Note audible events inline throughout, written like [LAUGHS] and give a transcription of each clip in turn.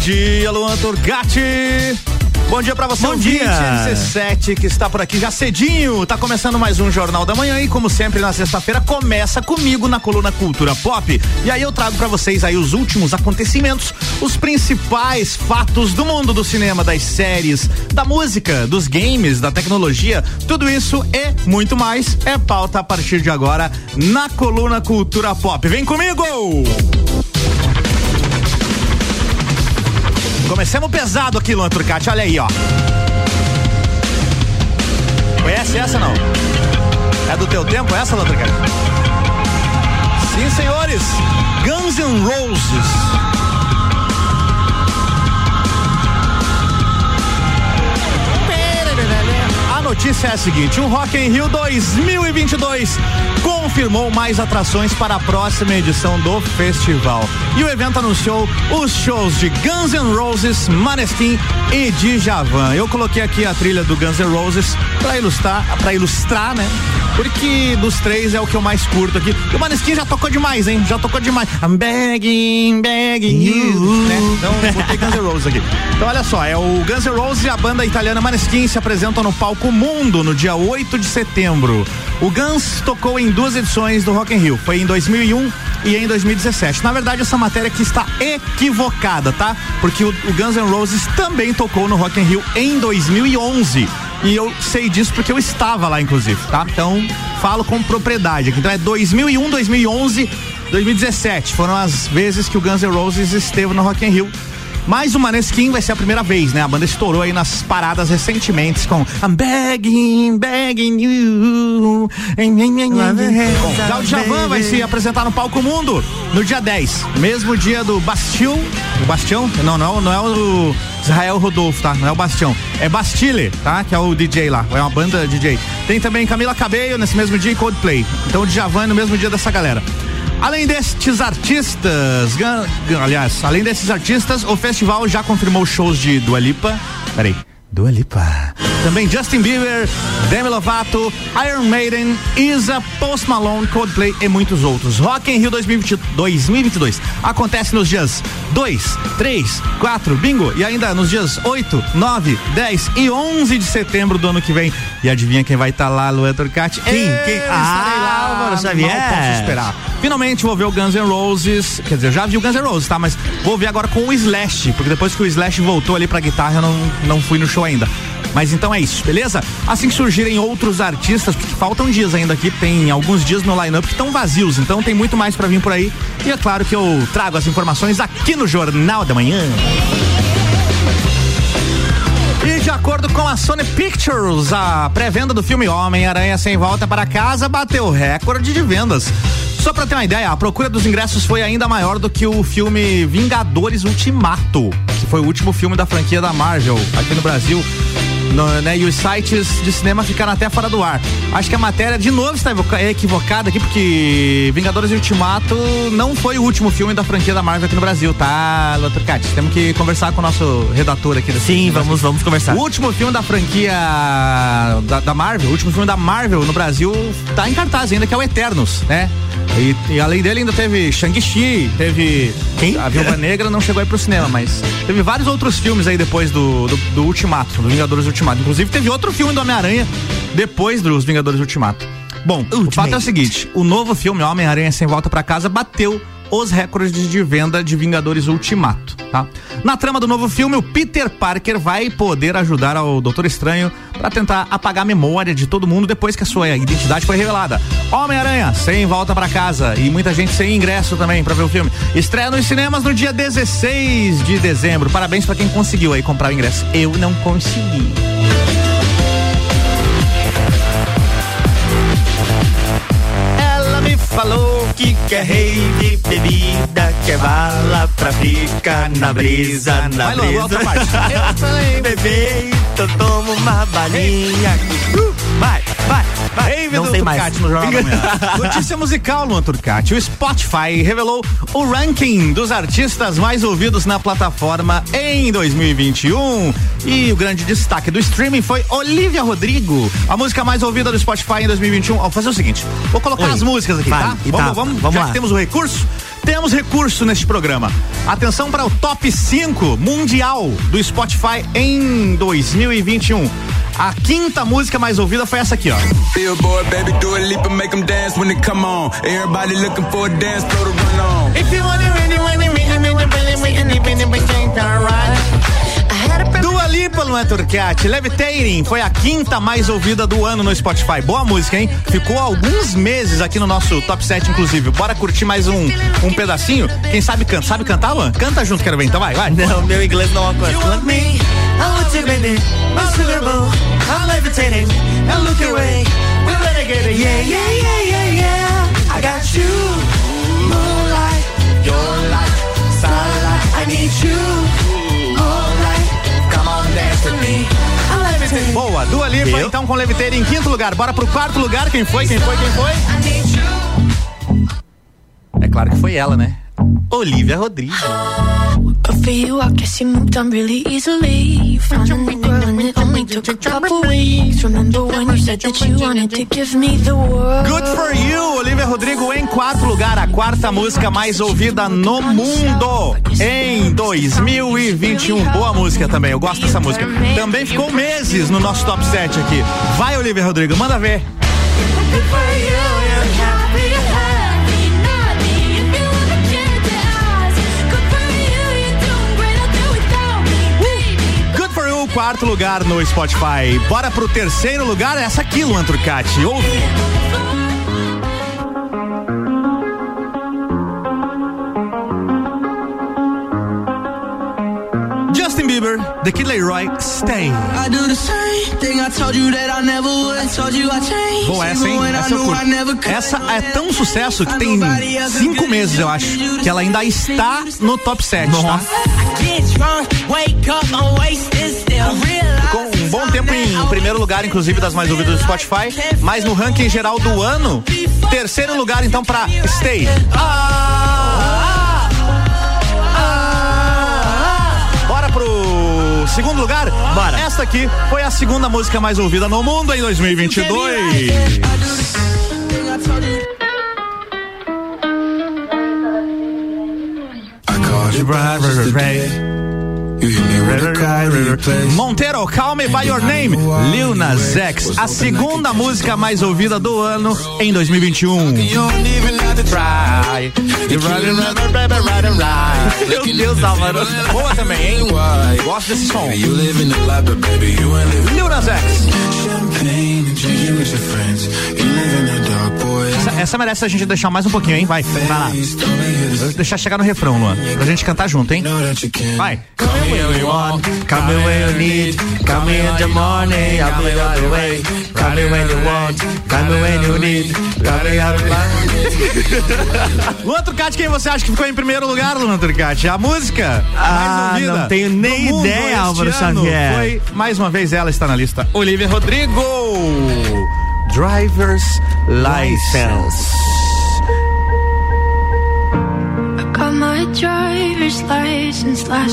dia, Luan Turgatti. Bom dia pra você, Bom dia. 17 que está por aqui já cedinho. Tá começando mais um Jornal da Manhã e como sempre na sexta-feira começa comigo na coluna Cultura Pop. E aí eu trago pra vocês aí os últimos acontecimentos, os principais fatos do mundo do cinema, das séries, da música, dos games, da tecnologia, tudo isso e muito mais é pauta a partir de agora na coluna Cultura Pop. Vem comigo! Comecemos pesado aqui, Luan Turcati, olha aí, ó. Conhece essa não? É do teu tempo essa, Luan Turcati? Sim, senhores. Guns N' Roses. Notícia é a seguinte: o Rock in Rio 2022 confirmou mais atrações para a próxima edição do festival. E o evento anunciou os shows de Guns N' Roses, Maneskin e Djavan. Eu coloquei aqui a trilha do Guns N' Roses para ilustrar, para ilustrar, né? Porque dos três é o que eu mais curto aqui. E o Maneskin já tocou demais, hein? Já tocou demais. I'm begging, begging you. Né? Então botei Guns N' Roses aqui. Então olha só, é o Guns N' Roses e a banda italiana Maneskin se apresentam no palco Mundo no dia 8 de setembro. O Guns tocou em duas edições do Rock in Rio. Foi em 2001 e em 2017. Na verdade, essa matéria aqui está equivocada, tá? Porque o, o Guns N' Roses também tocou no Rock in Rio em 2011. E eu sei disso porque eu estava lá, inclusive, tá? Então, falo com propriedade. Então é 2001, 2011, 2017. Foram as vezes que o Guns N' Roses esteve no Rock in Rio. Mas o Maneskin vai ser a primeira vez, né? A banda estourou aí nas paradas recentemente com I'm begging, begging you. Bom, já o Djavan vai se apresentar no Palco Mundo no dia 10, mesmo dia do Bastil. O Bastião? Não, não, não é o Israel Rodolfo, tá? Não é o Bastião. É Bastille, tá? Que é o DJ lá. É uma banda DJ. Tem também Camila Cabello nesse mesmo dia e Coldplay. Então o Djavan é no mesmo dia dessa galera. Além destes artistas, aliás, além desses artistas, o festival já confirmou shows de Dua Lipa. Peraí. Dua Lipa. Também Justin Bieber, Demi Lovato, Iron Maiden, Isa, Post Malone, Coldplay e muitos outros. Rock in Rio 2020 2022 acontece nos dias 2, 3, 4, bingo, e ainda nos dias 8, 9, 10 e 11 de setembro do ano que vem. E adivinha quem vai estar lá, Luan Turcati? Quem? Quem? estarei Ah, Álvaro Xavier. Mal posso esperar. Finalmente vou ver o Guns N' Roses. Quer dizer, eu já vi o Guns N' Roses, tá? Mas vou ver agora com o Slash, porque depois que o Slash voltou ali pra guitarra, eu não, não fui no show ainda. Mas então é isso, beleza? Assim que surgirem outros artistas, porque faltam dias ainda aqui, tem alguns dias no line-up que estão vazios, então tem muito mais pra vir por aí. E é claro que eu trago as informações aqui no Jornal da Manhã. E de acordo com a Sony Pictures, a pré-venda do filme Homem-Aranha Sem Volta para Casa bateu recorde de vendas. Só pra ter uma ideia, a procura dos ingressos foi ainda maior do que o filme Vingadores Ultimato, que foi o último filme da franquia da Marvel aqui no Brasil. No, né, e os sites de cinema ficaram até fora do ar. Acho que a matéria de novo está evoca- equivocada aqui, porque Vingadores Ultimato não foi o último filme da franquia da Marvel aqui no Brasil, tá, Lua Turcati? Temos que conversar com o nosso redator aqui Sim, vamos, vamos conversar. O último filme da franquia da, da Marvel, o último filme da Marvel no Brasil tá em cartaz ainda, que é o Eternos, né? E, e além dele ainda teve Shang-Chi, teve Quem? a Viúva Negra não chegou aí pro cinema, mas teve vários outros filmes aí depois do, do, do Ultimato, do Vingadores Ultimato. Inclusive teve outro filme do Homem-Aranha depois dos Vingadores Ultimato. Bom, o Ultimate. fato é o seguinte, o novo filme Homem-Aranha Sem Volta pra Casa bateu os recordes de venda de Vingadores Ultimato, tá? Na trama do novo filme, o Peter Parker vai poder ajudar ao Doutor Estranho para tentar apagar a memória de todo mundo depois que a sua identidade foi revelada. Homem-Aranha sem volta pra casa e muita gente sem ingresso também para ver o filme. Estreia nos cinemas no dia 16 de dezembro. Parabéns para quem conseguiu aí comprar o ingresso. Eu não consegui. Ela me falou Que quer rei de bebida, quer bala pra ficar na brisa, na Vai, brisa. outra parte. [LAUGHS] Eu. Bebê, então toma uma balinha. Uh, vai, vai, vai. Ei, Não Vitor sei mais. No Jornal. [LAUGHS] Notícia musical, Luan Turcati. O Spotify revelou o ranking dos artistas mais ouvidos na plataforma em 2021. E o grande destaque do streaming foi Olivia Rodrigo, a música mais ouvida do Spotify em 2021. Vou fazer o seguinte: vou colocar Oi. as músicas aqui, Vai, tá? e Vamos, tá, vamos, vamos já lá. que temos o recurso. Temos recurso neste programa. Atenção para o top 5 mundial do Spotify em 2021. A quinta música mais ouvida foi essa aqui, ó. Really, really, really, really, really, really, really, Lipa, Luan Turcati, Levitating foi a quinta mais ouvida do ano no Spotify. Boa música, hein? Ficou alguns meses aqui no nosso top 7, inclusive. Bora curtir mais um, um pedacinho? Quem sabe canta? Sabe cantar, Luan? Canta junto, quero ver. Então vai, vai. Não, meu inglês não alcança. I'm levitating and look away. We're renegade, yeah, yeah, yeah, yeah, yeah. I got you, moonlight, your light, starlight. I need you, Boa, Dua Lipa, Eu? então com Leviteira em quinto lugar. Bora pro quarto lugar. Quem foi? Quem foi? Quem foi? É claro que foi ela, né? Olivia Rodrigo. But for you, I guess you moved on really easily. You found a new girl and it only took a couple weeks. Remember when you said that you wanted to give me the world? Good for you, Olivia Rodrigo em quarto lugar, a quarta música mais ouvida no mundo em 2021. Boa música também, eu gosto dessa música. Também ficou meses no nosso top 7 aqui. Vai, Olivia Rodrigo, manda ver. Good for you. Quarto lugar no Spotify. Bora pro terceiro lugar, essa aqui, Luan Turcati. Ouve. Bieber, The Kid Leroy, Stay. I do the same thing I told you that I never would. Told you I changed. Boa essa, hein? Essa eu curto. Essa é tão sucesso que tem cinco meses, eu acho, que ela ainda está no top 7, tá? Ficou um bom tempo em primeiro lugar, inclusive, das mais ouvidas do Spotify, mas no ranking geral do ano, terceiro lugar, então, pra Stay. Ah, segundo lugar? Bora. Esta aqui foi a segunda música mais ouvida no mundo em 2022. I Monteiro, Call Me By Your Name, Lil Nas X, a segunda música mais ouvida do ano em 2021. Meu Deus, mano. Boa também, hein? Gosto desse som. Lil Nas X. Essa, essa, merece a gente deixar mais um pouquinho, hein? Vai, vai lá. Vou deixar chegar no refrão, Luan. Pra gente cantar junto, hein? Vai. Come when you want, come when you need, come in the morning, I'll be on the way. Come when you want, come when you need, come out the Luan Turcati, quem você acha que ficou em primeiro lugar, Luan Turcati? A música ah, mais ouvida. Não tenho nem ideia, Álvaro Xavier. Foi, mais uma vez, ela está na lista. Olivia Rodrigo. Driver's License.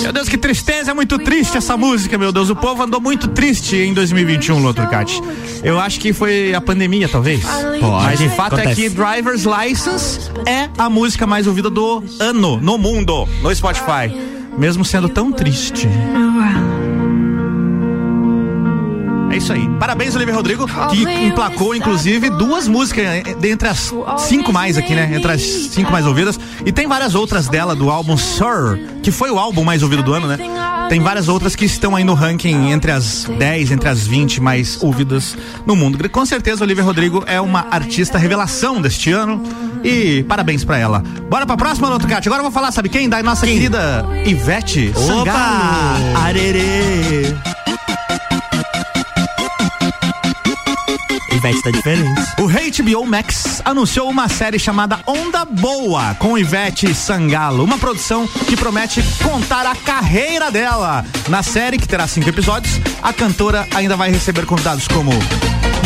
Meu Deus, que tristeza, é muito triste essa música, meu Deus. O povo andou muito triste em 2021, Lotrocate. Eu acho que foi a pandemia, talvez. Pode. Mas de fato Acontece. é que Driver's License é a música mais ouvida do ano, no mundo, no Spotify. Mesmo sendo tão triste. É isso aí. Parabéns, Olivia Rodrigo, que emplacou, inclusive, duas músicas dentre as cinco mais aqui, né? Entre as cinco mais ouvidas. E tem várias outras dela do álbum Sir, que foi o álbum mais ouvido do ano, né? Tem várias outras que estão aí no ranking entre as 10, entre as 20 mais ouvidas no mundo. Com certeza, Olivia Rodrigo é uma artista revelação deste ano. E parabéns pra ela. Bora pra próxima, Lotucati. Agora eu vou falar, sabe quem? Da nossa quem? querida Ivete Opa! Sangalo. Arerê. Ivete tá diferente. O HBO Max anunciou uma série chamada Onda Boa com Ivete Sangalo, uma produção que promete contar a carreira dela. Na série, que terá cinco episódios, a cantora ainda vai receber convidados como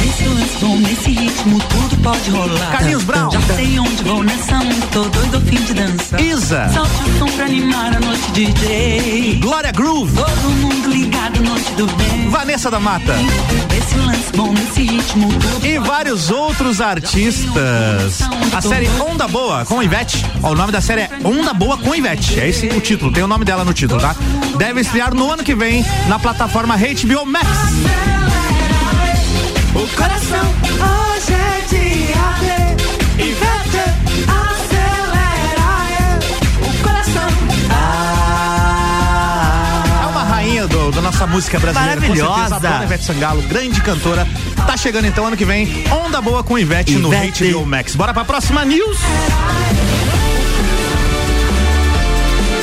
Nesse lance nesse ritmo, tudo pode rolar. Carlinhos Brown. Já sei onde vou nessa onda, tô doido ao fim de dança. Isa. Solte o som pra animar a noite DJ. Glória Groove. Todo mundo ligado, noite do bem. Vanessa da Mata. Esse lance bom, nesse ritmo, tudo e vários outros artistas. A série Onda Boa com Ivete. Ó, o nome da série é Onda Boa com Ivete. É esse o título, tem o nome dela no título, tá? Deve estrear no ano que vem na plataforma HBO Max. O coração hoje é dia da nossa música brasileira. Maravilhosa. Com certeza, Ivete Sangalo, grande cantora. Tá chegando então ano que vem, Onda Boa com Ivete, no Ivete. HBO Max. Bora pra próxima news.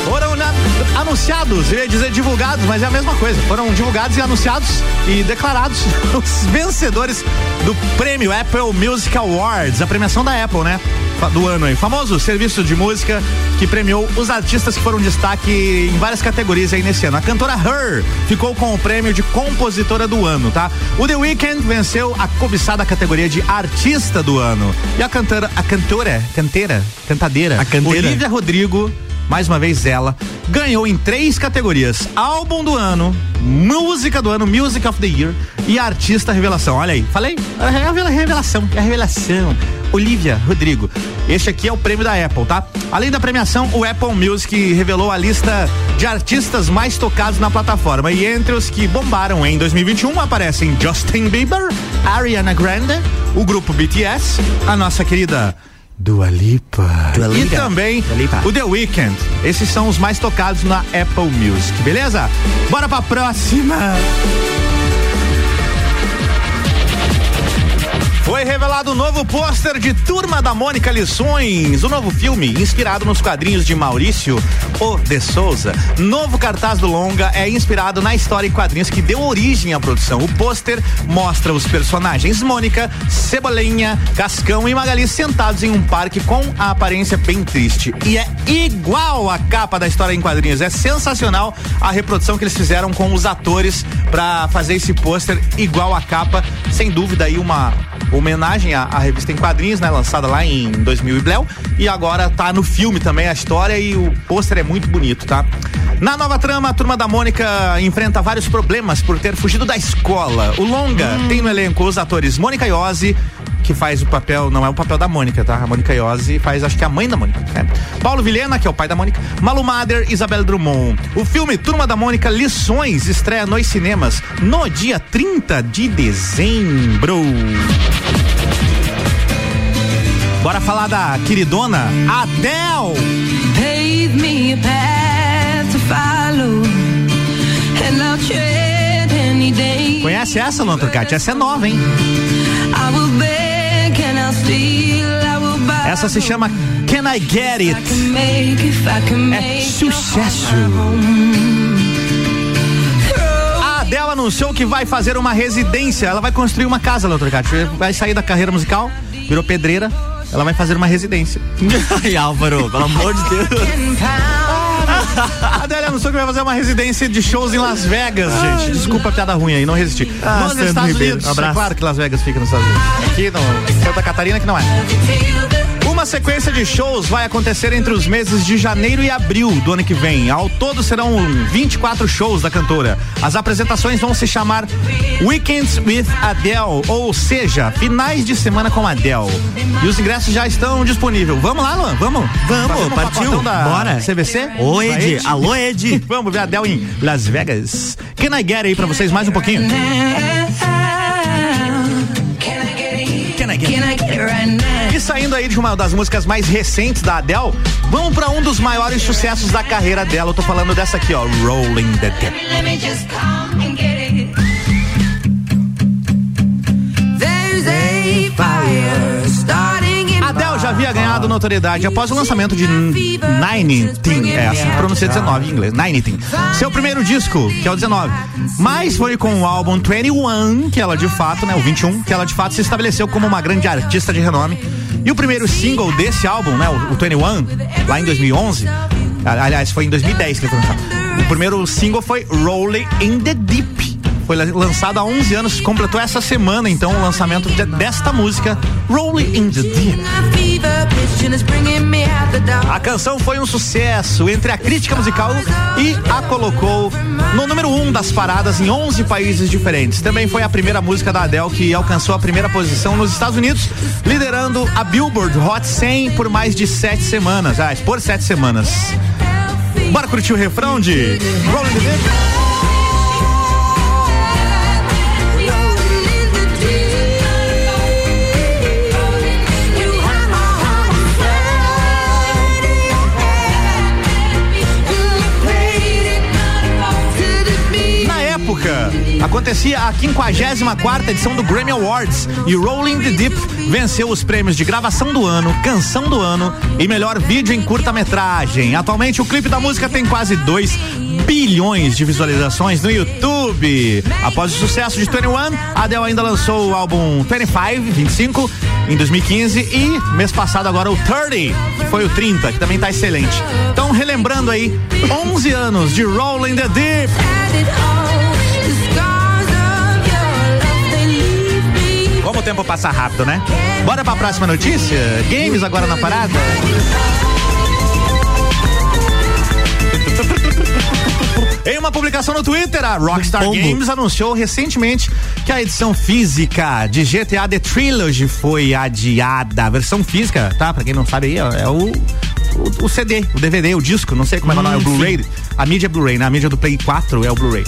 Foram na- anunciados, eu ia dizer divulgados, mas é a mesma coisa. Foram divulgados e anunciados e declarados [LAUGHS] os vencedores do prêmio Apple Music Awards, a premiação da Apple, né? Do ano aí. Famoso serviço de música que premiou os artistas que foram destaque em várias categorias aí nesse ano. A cantora Her ficou com o prêmio de compositora do ano, tá? O The Weeknd venceu a cobiçada categoria de artista do ano. E a cantora, a cantora, canteira, cantadeira, A canteira. Olivia Rodrigo mais uma vez ela, ganhou em três categorias: álbum do ano, música do ano, Music of the Year e artista revelação. Olha aí, falei? É a revela- revelação, é a revelação. Olivia Rodrigo. Este aqui é o prêmio da Apple, tá? Além da premiação, o Apple Music revelou a lista de artistas mais tocados na plataforma. E entre os que bombaram em 2021 aparecem Justin Bieber, Ariana Grande, o grupo BTS, a nossa querida Dua Lipa. Dua E Lipa. também Dua Lipa. o The Weeknd. Esses são os mais tocados na Apple Music, beleza? Bora pra próxima. Foi revelado o novo pôster de Turma da Mônica Lições, o novo filme inspirado nos quadrinhos de Maurício O de Souza. Novo cartaz do longa é inspirado na história em quadrinhos que deu origem à produção. O pôster mostra os personagens Mônica, Cebolinha, Cascão e Magali sentados em um parque com a aparência bem triste. E é igual a capa da história em quadrinhos. É sensacional a reprodução que eles fizeram com os atores pra fazer esse pôster igual a capa. Sem dúvida aí uma homenagem à, à revista em quadrinhos, né? Lançada lá em 2000 e Bléu. E agora tá no filme também a história e o pôster é muito bonito, tá? Na nova trama, a turma da Mônica enfrenta vários problemas por ter fugido da escola. O longa tem no elenco os atores Mônica Iose, que faz o papel, não é o papel da Mônica, tá? A Mônica Iose faz, acho que é a mãe da Mônica. né? Paulo Vilhena, que é o pai da Mônica. Malu Mader, Isabel Drummond. O filme Turma da Mônica Lições estreia nos cinemas no dia 30 de dezembro. Bora falar da queridona Adele. Pave me a path to follow, and I'll tread any day. Conhece essa, Luan Turcati? Essa é nova, hein? I will beg and I'll steal. I will buy. Essa se chama Can I Get It? É sucesso. A Adele anunciou que vai fazer uma residência. Ela vai construir uma casa, Luan Turcati. Vai sair da carreira musical, virou pedreira. Ela vai fazer uma residência. [LAUGHS] Ai, Álvaro, pelo amor de Deus. A Adele anunciou que vai fazer uma residência de shows em Las Vegas, gente. Desculpa a piada ruim aí, não resisti. Ah, Nos Estados Ribeiro, Unidos. abraço. É claro que Las Vegas fica nos Estados Unidos. Aqui no Santa Catarina que não é. Sequência de shows vai acontecer entre os meses de janeiro e abril do ano que vem. Ao todo serão 24 shows da cantora. As apresentações vão se chamar Weekends with Adele, ou seja, finais de semana com Adele. E os ingressos já estão disponíveis. Vamos lá, Luan? Vamos? Vamos, um partiu. Da Bora. CVC? Ô, Ed, Ed? alô, Ed. [LAUGHS] Vamos ver a Adele em Las Vegas. Can I get aí pra vocês mais um pouquinho? Can I get it? Can I get saindo aí de uma das músicas mais recentes da Adele, vamos pra um dos maiores sucessos da carreira dela. Eu tô falando dessa aqui, ó, Rolling the Deep. Adele já havia ganhado notoriedade após o lançamento de Nine Teen, é assim que pronuncia 19 em inglês, Nine Teen. Seu primeiro disco, que é o 19. Mas foi com o álbum 21 que ela de fato, né, o 21, que ela de fato se estabeleceu como uma grande artista de renome. E o primeiro single desse álbum, né, o, o 21, lá em 2011, a- aliás, foi em 2010 que ele foi lançado. O primeiro single foi Rolling in the Deep. Foi lançado há 11 anos, completou essa semana então o lançamento de, desta música, Rolling in the Deep. A canção foi um sucesso entre a crítica musical e a colocou no número 1 um das paradas em 11 países diferentes. Também foi a primeira música da Adele que alcançou a primeira posição nos Estados Unidos, liderando a Billboard Hot 100 por mais de sete semanas. Ah, por sete semanas. Bora curtir o refrão de Rolling the Deep? Acontecia a 54 edição do Grammy Awards e Rolling the Deep venceu os prêmios de gravação do ano, canção do ano e melhor vídeo em curta-metragem. Atualmente o clipe da música tem quase 2 bilhões de visualizações no YouTube. Após o sucesso de 21, Adele ainda lançou o álbum 25, 25 em 2015 e mês passado agora o 30, que foi o 30, que também tá excelente. Então relembrando aí 11 anos de Rolling the Deep. Tempo passa rápido, né? Bora pra próxima notícia? Games agora na parada? Em uma publicação no Twitter, a Rockstar Games anunciou recentemente que a edição física de GTA The Trilogy foi adiada. A versão física, tá? Pra quem não sabe aí, é o o, o, CD, o DVD, o disco, não sei como é, é hum, é o Blu-ray. A mídia é Blu-ray, né? A mídia do Play 4 é o Blu-ray.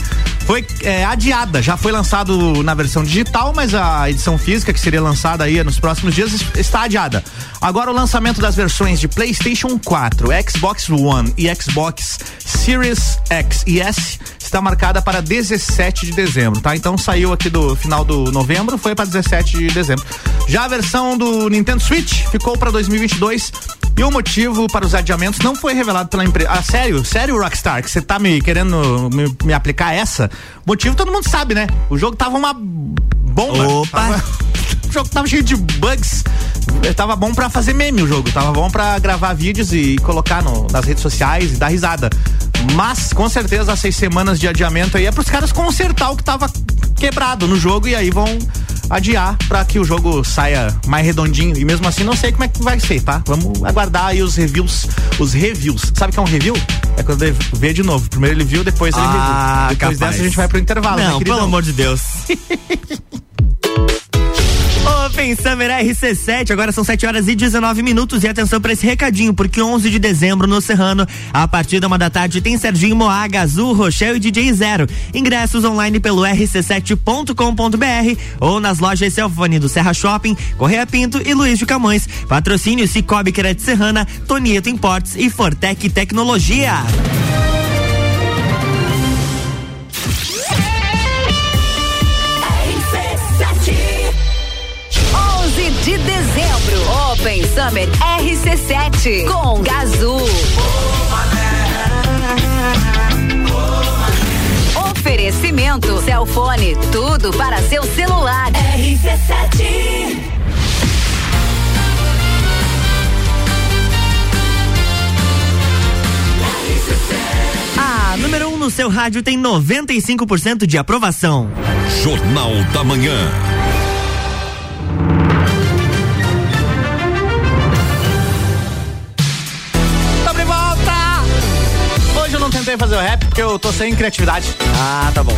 Foi é, adiada, já foi lançado na versão digital, mas a edição física, que seria lançada aí nos próximos dias, está adiada. Agora o lançamento das versões de PlayStation 4, Xbox One e Xbox Series X e S está marcada para 17 de dezembro, tá? Então saiu aqui do final do novembro, foi para 17 de dezembro. Já a versão do Nintendo Switch ficou para 2022 e o motivo para os adiamentos não foi revelado pela empresa. Ah, sério? Sério, Rockstar, que você tá me querendo me, me, aplicar essa? Motivo todo mundo sabe, né? O jogo tava uma bomba. Opa! Tava, o jogo tava cheio de bugs. Tava bom para fazer meme o jogo, tava bom para gravar vídeos e colocar no, nas redes sociais e dar risada. Mas, com certeza, as seis semanas de adiamento aí é pros caras consertar o que tava quebrado no jogo e aí vão adiar para que o jogo saia mais redondinho. E mesmo assim, não sei como é que vai ser, tá? Vamos aguardar aí os reviews. Os reviews. Sabe o que é um review? É quando ele vê de novo. Primeiro ele viu, depois ele ah, review. Depois capaz. dessa a gente vai pro intervalo. Não, né, pelo amor de Deus. [LAUGHS] Open Summer RC7, agora são 7 horas e 19 minutos. E atenção para esse recadinho, porque 11 de dezembro no Serrano, a partir da uma da tarde, tem Serginho Moaga, Azul, Rochelle e DJ Zero. Ingressos online pelo rc7.com.br ou nas lojas Celfone do Serra Shopping, Correia Pinto e Luiz de Camões. Patrocínio Cicobi Crédito Serrana, Tonieto Importes e Fortec Tecnologia. Open Summer RC7 com Gazul. Oferecimento Celfone, tudo para seu celular. RC7. A número 1 um no seu rádio tem 95% de aprovação. Jornal da Manhã. Tentei fazer o rap porque eu tô sem criatividade. Ah, tá bom.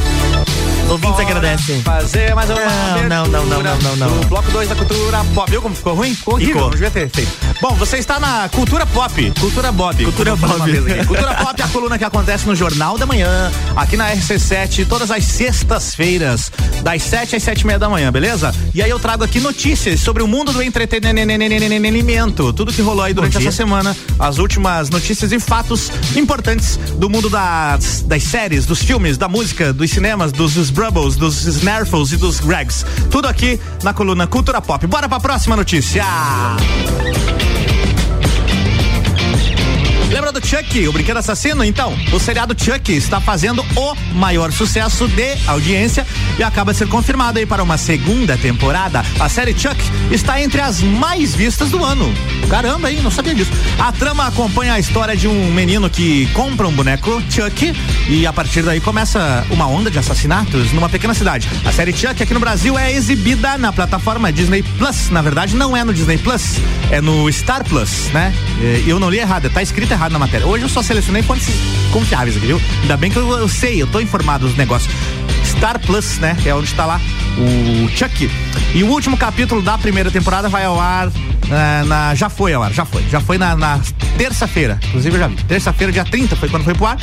Ouvintes agradecem. Fazer mais uma não, não, não, não, não, não, O bloco 2 da cultura pop. Viu como ficou ruim? Ficou horrível. Ficou. Não devia ter feito. Bom, você está na cultura pop. Cultura Bob. Cultura Bob. cultura pop é a coluna que acontece no Jornal da Manhã, aqui na RC7, todas as sextas-feiras, das 7 às 7 e meia da manhã, beleza? E aí eu trago aqui notícias sobre o mundo do entretenimento. Tudo que rolou aí durante essa semana, as últimas notícias e fatos importantes do mundo das, das séries, dos filmes, da música, dos cinemas, dos, dos Brubbles, dos Snarfles e dos Gregs. Tudo aqui na coluna Cultura Pop. Bora pra próxima notícia. Lembra do Chuck, o brinquedo assassino? Então, o seriado Chuck está fazendo o maior sucesso de audiência e acaba de ser confirmado aí para uma segunda temporada. A série Chuck está entre as mais vistas do ano. Caramba, hein? Não sabia disso. A trama acompanha a história de um menino que compra um boneco Chuck e a partir daí começa uma onda de assassinatos numa pequena cidade. A série Chuck aqui no Brasil é exibida na plataforma Disney Plus. Na verdade, não é no Disney Plus, é no Star Plus, né? Eu não li errado, tá escrito errado na matéria. Hoje eu só selecionei fontes confiáveis aqui, viu? Ainda bem que eu, eu sei, eu tô informado dos negócios. Star Plus, né? É onde está lá o Chuck. E o último capítulo da primeira temporada vai ao ar na, na já foi ao ar, já foi. Já foi na, na terça-feira. Inclusive eu já vi. Terça-feira, dia 30, foi quando foi pro ar.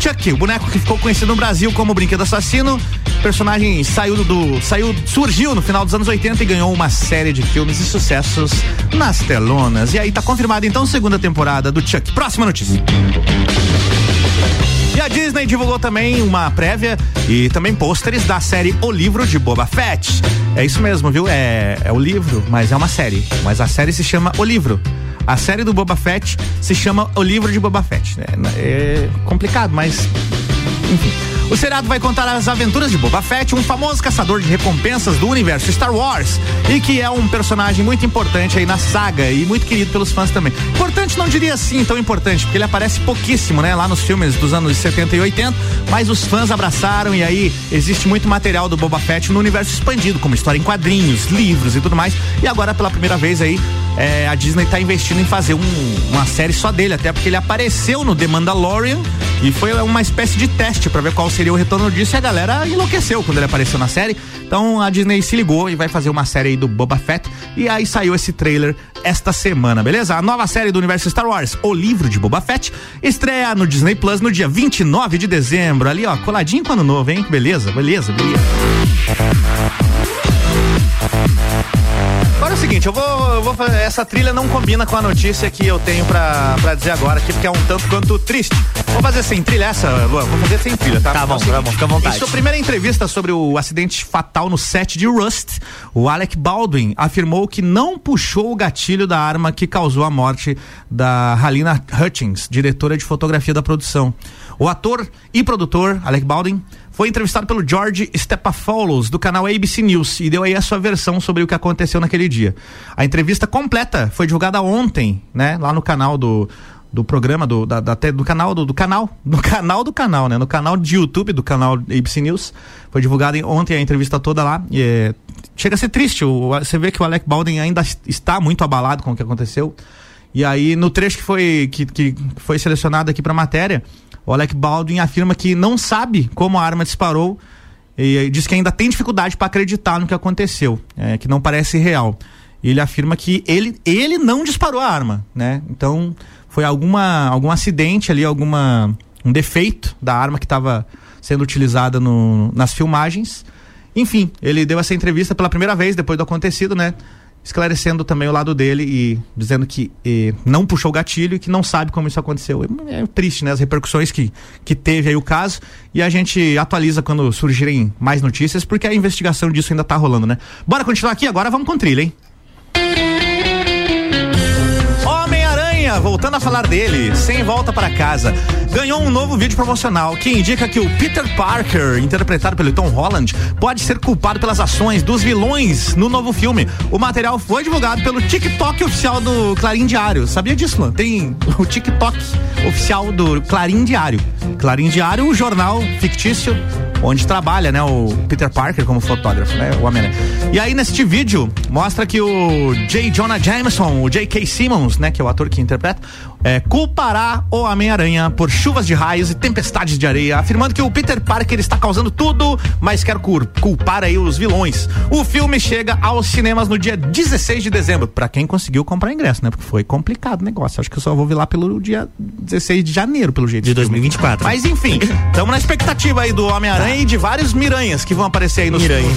Chuck, o boneco que ficou conhecido no Brasil como Brinquedo Assassino. Personagem saiu do, saiu, surgiu no final dos anos 80 e ganhou uma série de filmes e sucessos nas telonas. E aí tá confirmada então segunda temporada do Chuck. Próxima notícia. E a Disney divulgou também uma prévia e também pôsteres da série O Livro de Boba Fett. É isso mesmo, viu? É, é o livro, mas é uma série. Mas a série se chama O Livro. A série do Boba Fett se chama O Livro de Boba Fett. É, é complicado, mas. Enfim. O seriado vai contar as aventuras de Boba Fett, um famoso caçador de recompensas do universo Star Wars e que é um personagem muito importante aí na saga e muito querido pelos fãs também. Importante não diria assim tão importante, porque ele aparece pouquíssimo, né, lá nos filmes dos anos 70 e 80, mas os fãs abraçaram e aí existe muito material do Boba Fett no universo expandido, como história em quadrinhos, livros e tudo mais. E agora pela primeira vez aí é, a Disney está investindo em fazer um, uma série só dele, até porque ele apareceu no The Mandalorian e foi uma espécie de teste para ver qual seria o retorno disso e a galera enlouqueceu quando ele apareceu na série. Então a Disney se ligou e vai fazer uma série aí do Boba Fett e aí saiu esse trailer esta semana, beleza? A nova série do universo Star Wars, O Livro de Boba Fett, estreia no Disney Plus no dia 29 de dezembro. Ali, ó, coladinho com ano novo, hein? Beleza, beleza, beleza. É seguinte, eu vou, eu vou fazer, essa trilha não combina com a notícia que eu tenho pra, pra dizer agora aqui, porque é um tanto quanto triste. Vou fazer sem trilha essa, Luan, vou fazer sem trilha, tá? Tá bom, É tá bom, fica à vontade. Em sua primeira entrevista sobre o acidente fatal no set de Rust, o Alec Baldwin afirmou que não puxou o gatilho da arma que causou a morte da Halina Hutchins, diretora de fotografia da produção. O ator e produtor, Alec Baldwin, foi entrevistado pelo George Stephanopoulos do canal ABC News e deu aí a sua versão sobre o que aconteceu naquele dia. A entrevista completa foi divulgada ontem, né, lá no canal do do programa do da, da- do canal do, do canal [LAUGHS] do canal do canal né no canal de YouTube do canal ABC News foi divulgada em- ontem a entrevista toda lá e é, chega a ser triste o, você vê que o Alec Baldwin ainda está muito abalado com o que aconteceu e aí, no trecho que foi, que, que foi selecionado aqui para matéria, o Alec Baldwin afirma que não sabe como a arma disparou e, diz que ainda tem dificuldade para acreditar no que aconteceu, eh, que não parece real. Ele afirma que ele, ele não disparou a arma, né? Então, foi alguma, algum acidente ali, alguma um defeito da arma que estava sendo utilizada no, nas filmagens. Enfim, ele deu essa entrevista pela primeira vez depois do acontecido, né? Esclarecendo também o lado dele e dizendo que eh, não puxou o gatilho e que não sabe como isso aconteceu. É, é triste, né? As repercussões que, que teve aí o caso. E a gente atualiza quando surgirem mais notícias, porque a investigação disso ainda tá rolando, né? Bora continuar aqui? Agora vamos com trilha, hein? Homem-Aranha, voltando a falar dele, sem volta para casa, ganhou um novo vídeo promocional que indica que o Peter Parker, interpretado pelo Tom Holland, pode ser culpado pelas ações dos vilões no novo filme. O material foi divulgado pelo TikTok oficial do Clarim Diário. Sabia disso, mano? Tem o TikTok oficial do Clarim Diário. Clarim Diário, o jornal fictício onde trabalha, né, o Peter Parker como fotógrafo, né, o Homem-Aranha. E aí neste vídeo mostra que o J. Jonah Jameson, o J.K. Simmons, né, que é o ator que interpreta, é, culpará o Homem-Aranha por chuvas de raios e tempestades de areia, afirmando que o Peter Parker está causando tudo, mas quer culpar aí os vilões. O filme chega aos cinemas no dia 16 de dezembro, pra quem conseguiu comprar ingresso, né, porque foi complicado o negócio. Acho que eu só vou ver lá pelo dia 16 de janeiro, pelo jeito. De 2024. Mas enfim, estamos na expectativa aí do Homem-Aranha e de vários Miranhas que vão aparecer aí no Miranha.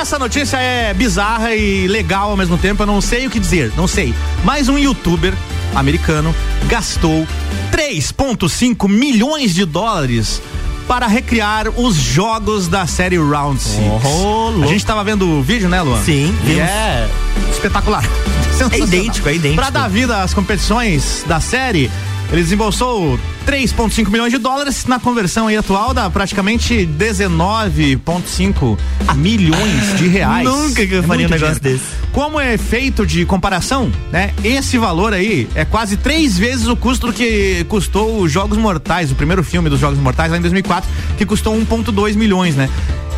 Essa notícia é bizarra e legal ao mesmo tempo, eu não sei o que dizer, não sei. Mas um youtuber americano gastou 3,5 milhões de dólares para recriar os jogos da série Round Six. Oh, louco. A gente tava vendo o vídeo, né, Luan? Sim, E vimos. é espetacular. [LAUGHS] É idêntico, é idêntico. Pra dar vida às competições da série, ele desembolsou 3,5 milhões de dólares na conversão atual dá praticamente 19,5 milhões de reais. Nunca que eu É faria um negócio dinheiro. desse. Como efeito de comparação, né? Esse valor aí é quase três vezes o custo do que custou os Jogos Mortais, o primeiro filme dos Jogos Mortais lá em 2004, que custou 1,2 milhões, né?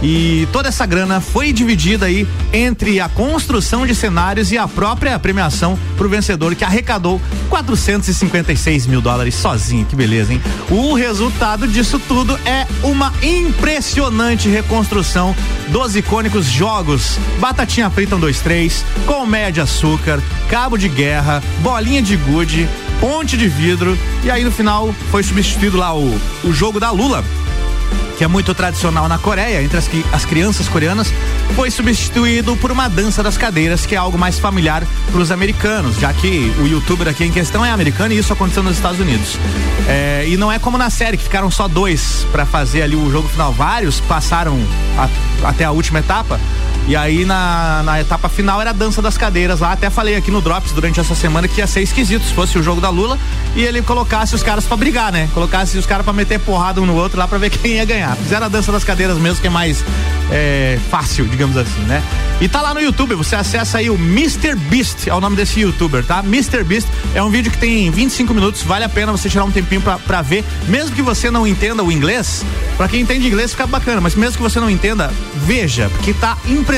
E toda essa grana foi dividida aí entre a construção de cenários e a própria premiação pro vencedor que arrecadou 456 mil dólares sozinho. Que beleza, hein? O resultado disso tudo é uma impressionante reconstrução dos icônicos jogos Batatinha Frita 1, 2, 3, Colmeia de Açúcar, Cabo de Guerra, Bolinha de Gude, Ponte de Vidro e aí no final foi substituído lá o, o jogo da Lula que é muito tradicional na Coreia, entre as, as crianças coreanas, foi substituído por uma dança das cadeiras, que é algo mais familiar para os americanos, já que o youtuber aqui em questão é americano e isso aconteceu nos Estados Unidos. É, e não é como na série, que ficaram só dois para fazer ali o jogo final. Vários passaram a- até a última etapa. E aí na, na etapa final era a dança das cadeiras lá. Até falei aqui no Drops durante essa semana que ia ser esquisito se fosse o jogo da Lula e ele colocasse os caras pra brigar, né? Colocasse os caras pra meter porrada um no outro lá pra ver [LAUGHS] quem ia ganhar. Fizeram a dança das cadeiras mesmo, que é mais é, fácil, digamos assim, né? E tá lá no YouTube, você acessa aí o Mr. Beast, é o nome desse youtuber, tá? Mr. Beast é um vídeo que tem 25 minutos, vale a pena você tirar um tempinho pra, pra ver, mesmo que você não entenda o inglês, pra quem entende inglês fica bacana, mas mesmo que você não entenda, veja, porque tá impressionante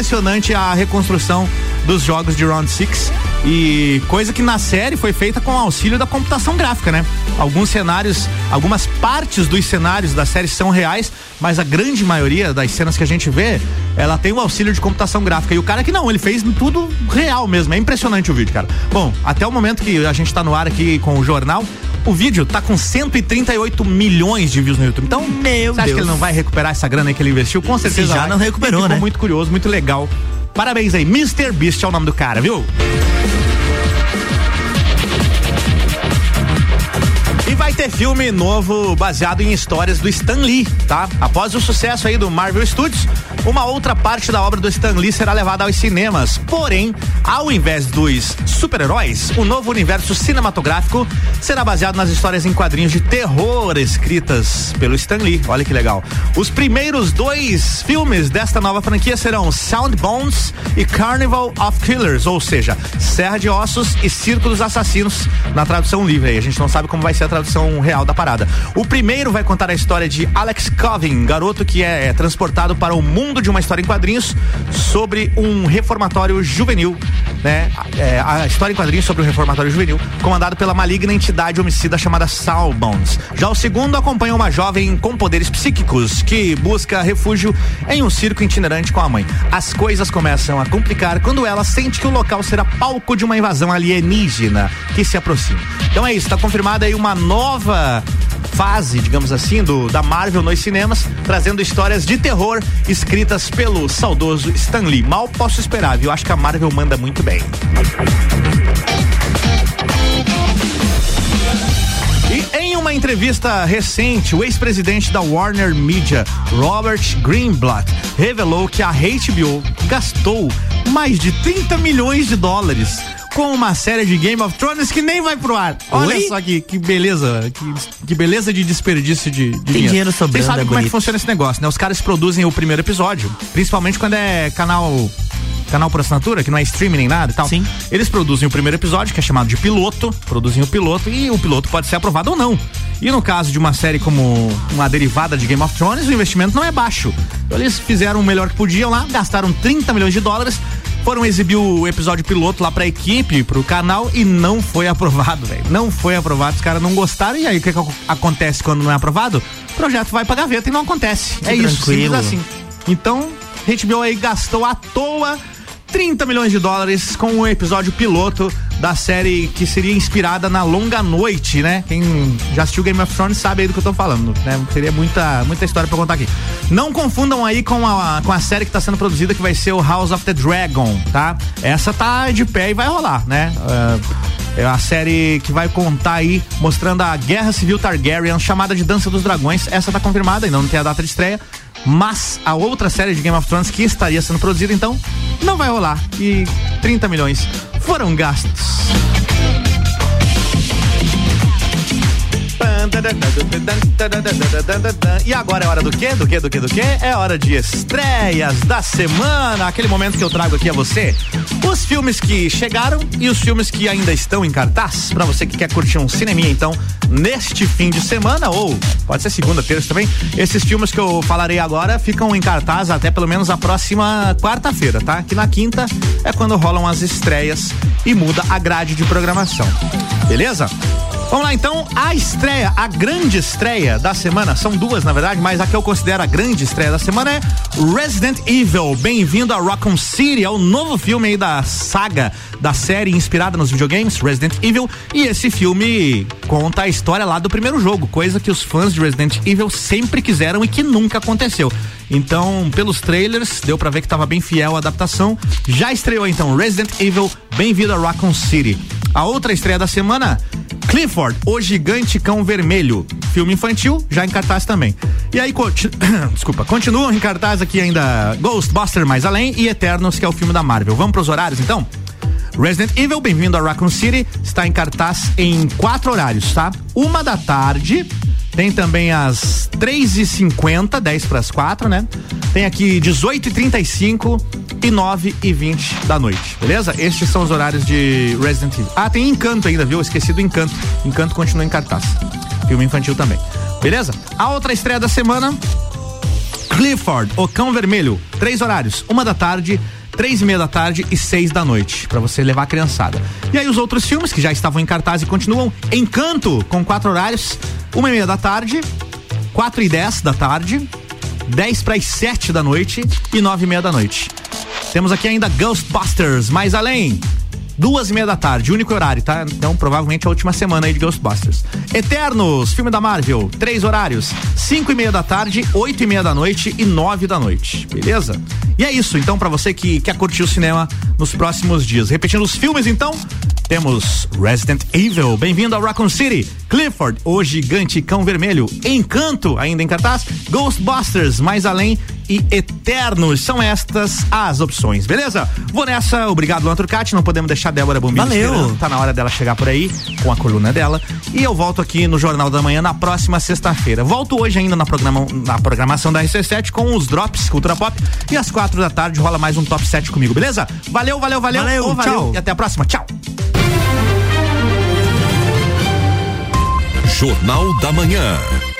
a reconstrução dos jogos de Round 6 e coisa que na série foi feita com auxílio da computação gráfica, né? Alguns cenários, algumas partes dos cenários da série são reais, mas a grande maioria das cenas que a gente vê, ela tem o auxílio de computação gráfica. E o cara que não, ele fez tudo real mesmo. É impressionante o vídeo, cara. Bom, até o momento que a gente tá no ar aqui com o jornal, o vídeo tá com 138 milhões de views no YouTube. Então, Meu você acha que Deus. ele não vai recuperar essa grana aí que ele investiu? Com certeza já vai. não recuperou, né? muito curioso, muito legal. Parabéns aí, Mr. Beast é o nome do cara, viu? Vai ter filme novo baseado em histórias do Stan Lee, tá? Após o sucesso aí do Marvel Studios, uma outra parte da obra do Stan Lee será levada aos cinemas. Porém, ao invés dos super-heróis, o novo universo cinematográfico será baseado nas histórias em quadrinhos de terror escritas pelo Stan Lee. Olha que legal. Os primeiros dois filmes desta nova franquia serão Sound Bones e Carnival of Killers, ou seja, Serra de Ossos e Circo dos Assassinos, na tradução livre aí. A gente não sabe como vai ser a tradução real da parada. O primeiro vai contar a história de Alex Covin, garoto que é, transportado para o mundo de uma história em quadrinhos sobre um reformatório juvenil, né? É, a história em quadrinhos sobre um reformatório juvenil, comandado pela maligna entidade homicida chamada Salbones. Já o segundo acompanha uma jovem com poderes psíquicos que busca refúgio em um circo itinerante com a mãe. As coisas começam a complicar quando ela sente que o local será palco de uma invasão alienígena que se aproxima. Então é isso, está confirmada aí uma nova fase, digamos assim, do da Marvel nos cinemas, trazendo histórias de terror escritas pelo saudoso Stan Lee. Mal posso esperar, viu? Acho que a Marvel manda muito bem. E em uma entrevista recente, o ex-presidente da Warner Media, Robert Greenblatt, revelou que a HBO gastou mais de 30 milhões de dólares com uma série de Game of Thrones que nem vai pro ar. Olha Oi? só que, que beleza, que, que beleza de desperdício de, de dinheiro. dinheiro sobrando, Vocês sabem é como é que funciona esse negócio, né? Os caras produzem o primeiro episódio, principalmente quando é canal canal por assinatura, que não é streaming nem nada e tal. Sim. Eles produzem o primeiro episódio, que é chamado de piloto, produzem o piloto e o piloto pode ser aprovado ou não. E no caso de uma série como uma derivada de Game of Thrones, o investimento não é baixo. Então eles fizeram o melhor que podiam lá, gastaram 30 milhões de dólares, foram exibir o episódio piloto lá pra equipe, pro canal e não foi [LAUGHS] aprovado, velho. Não foi aprovado, os caras não gostaram. E aí o que, que ac- acontece quando não é aprovado? O projeto vai pra gaveta e não acontece. Que é isso, simples tranquilo. assim. Então, HBO aí gastou à toa 30 milhões de dólares com o episódio piloto da série que seria inspirada na Longa Noite, né? Quem já assistiu Game of Thrones sabe aí do que eu tô falando, né? Seria muita, muita história pra contar aqui. Não confundam aí com a, com a série que tá sendo produzida, que vai ser o House of the Dragon, tá? Essa tá de pé e vai rolar, né? É, é a série que vai contar aí, mostrando a Guerra Civil Targaryen, chamada de Dança dos Dragões. Essa tá confirmada, ainda não tem a data de estreia. Mas a outra série de Game of Thrones que estaria sendo produzida, então, não vai rolar. E 30 milhões foram gastos. E agora é hora do quê? Do quê? Do quê? Do quê? É hora de estreias da semana. Aquele momento que eu trago aqui a você os filmes que chegaram e os filmes que ainda estão em cartaz. Para você que quer curtir um cineminha, então, neste fim de semana, ou pode ser segunda, terça também, esses filmes que eu falarei agora ficam em cartaz até pelo menos a próxima quarta-feira, tá? Que na quinta é quando rolam as estreias e muda a grade de programação. Beleza? Vamos lá então, a estreia, a grande estreia da semana, são duas na verdade, mas a que eu considero a grande estreia da semana é Resident Evil. Bem-vindo a Raccoon City, é o novo filme aí da saga da série inspirada nos videogames Resident Evil, e esse filme conta a história lá do primeiro jogo, coisa que os fãs de Resident Evil sempre quiseram e que nunca aconteceu. Então, pelos trailers, deu para ver que estava bem fiel à adaptação. Já estreou então Resident Evil, bem-vindo a Raccoon City. A outra estreia da semana, Clifford, o gigante cão vermelho. Filme infantil, já em cartaz também. E aí, [COUGHS] desculpa, continuam em cartaz aqui ainda Ghostbuster Mais Além e Eternos, que é o filme da Marvel. Vamos pros horários então? Resident Evil, bem-vindo a Raccoon City, está em cartaz em quatro horários, tá? Uma da tarde, tem também às 3h50, 10 para as 4, né? Tem aqui 18h35 e 9 e 20 da noite, beleza? Estes são os horários de Resident Evil. Ah, tem Encanto ainda, viu? Esqueci do Encanto. Encanto continua em cartaz. Filme infantil também. Beleza? A outra estreia da semana. Clifford, o Cão Vermelho. Três horários. Uma da tarde, três e meia da tarde e seis da noite, para você levar a criançada. E aí os outros filmes que já estavam em cartaz e continuam, Encanto, com quatro horários, uma e meia da tarde, quatro e dez da tarde, dez para as sete da noite e nove e meia da noite. Temos aqui ainda Ghostbusters, mais além. Duas e meia da tarde, único horário, tá? Então, provavelmente a última semana aí de Ghostbusters. Eternos, filme da Marvel, três horários: cinco e meia da tarde, oito e meia da noite e nove da noite, beleza? E é isso, então, para você que quer curtir o cinema nos próximos dias. Repetindo os filmes, então, temos Resident Evil, bem-vindo ao Raccoon City, Clifford, o gigante cão vermelho, Encanto, ainda em cartaz, Ghostbusters, mais além e Eternos. São estas as opções, beleza? Vou nessa, obrigado, Luan Turcati, não podemos deixar a Débora Bombilho Valeu. esperando, tá na hora dela chegar por aí com a coluna dela. E eu volto aqui no Jornal da Manhã na próxima sexta-feira. Volto hoje ainda na, programa, na programação da RC7 com os Drops Cultura Pop e às quatro da tarde rola mais um Top 7 comigo, beleza? Valeu, valeu, valeu. Valeu, Ô, tchau. E até a próxima, tchau. Jornal da Manhã.